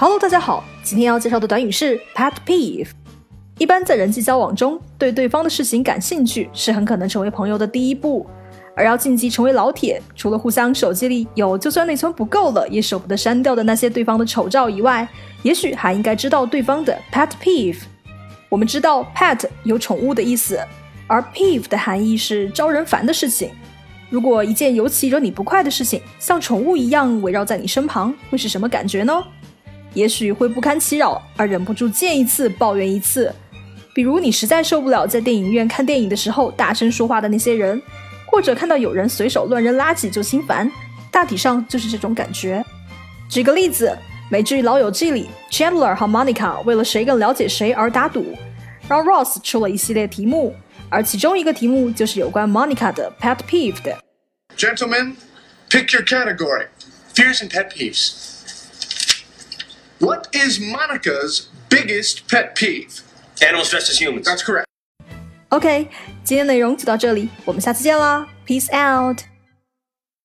Hello，大家好，今天要介绍的短语是 pet peeve。一般在人际交往中，对对方的事情感兴趣是很可能成为朋友的第一步。而要晋级成为老铁，除了互相手机里有就算内存不够了也舍不得删掉的那些对方的丑照以外，也许还应该知道对方的 pet peeve。我们知道 pet 有宠物的意思，而 peeve 的含义是招人烦的事情。如果一件尤其惹你不快的事情像宠物一样围绕在你身旁，会是什么感觉呢？也许会不堪其扰，而忍不住见一次抱怨一次。比如你实在受不了在电影院看电影的时候大声说话的那些人，或者看到有人随手乱扔垃圾就心烦，大体上就是这种感觉。举个例子，美剧《老友记》里，Chandler 和 Monica 为了谁更了解谁而打赌，让 Ross 出了一系列题目，而其中一个题目就是有关 Monica 的 pet peeve 的。Gentlemen, pick your category. Fears and pet peeves. What is Monica's biggest pet peeve? Animals dressed as humans. That's correct. OK，今天内容就到这里，我们下次见啦，Peace out。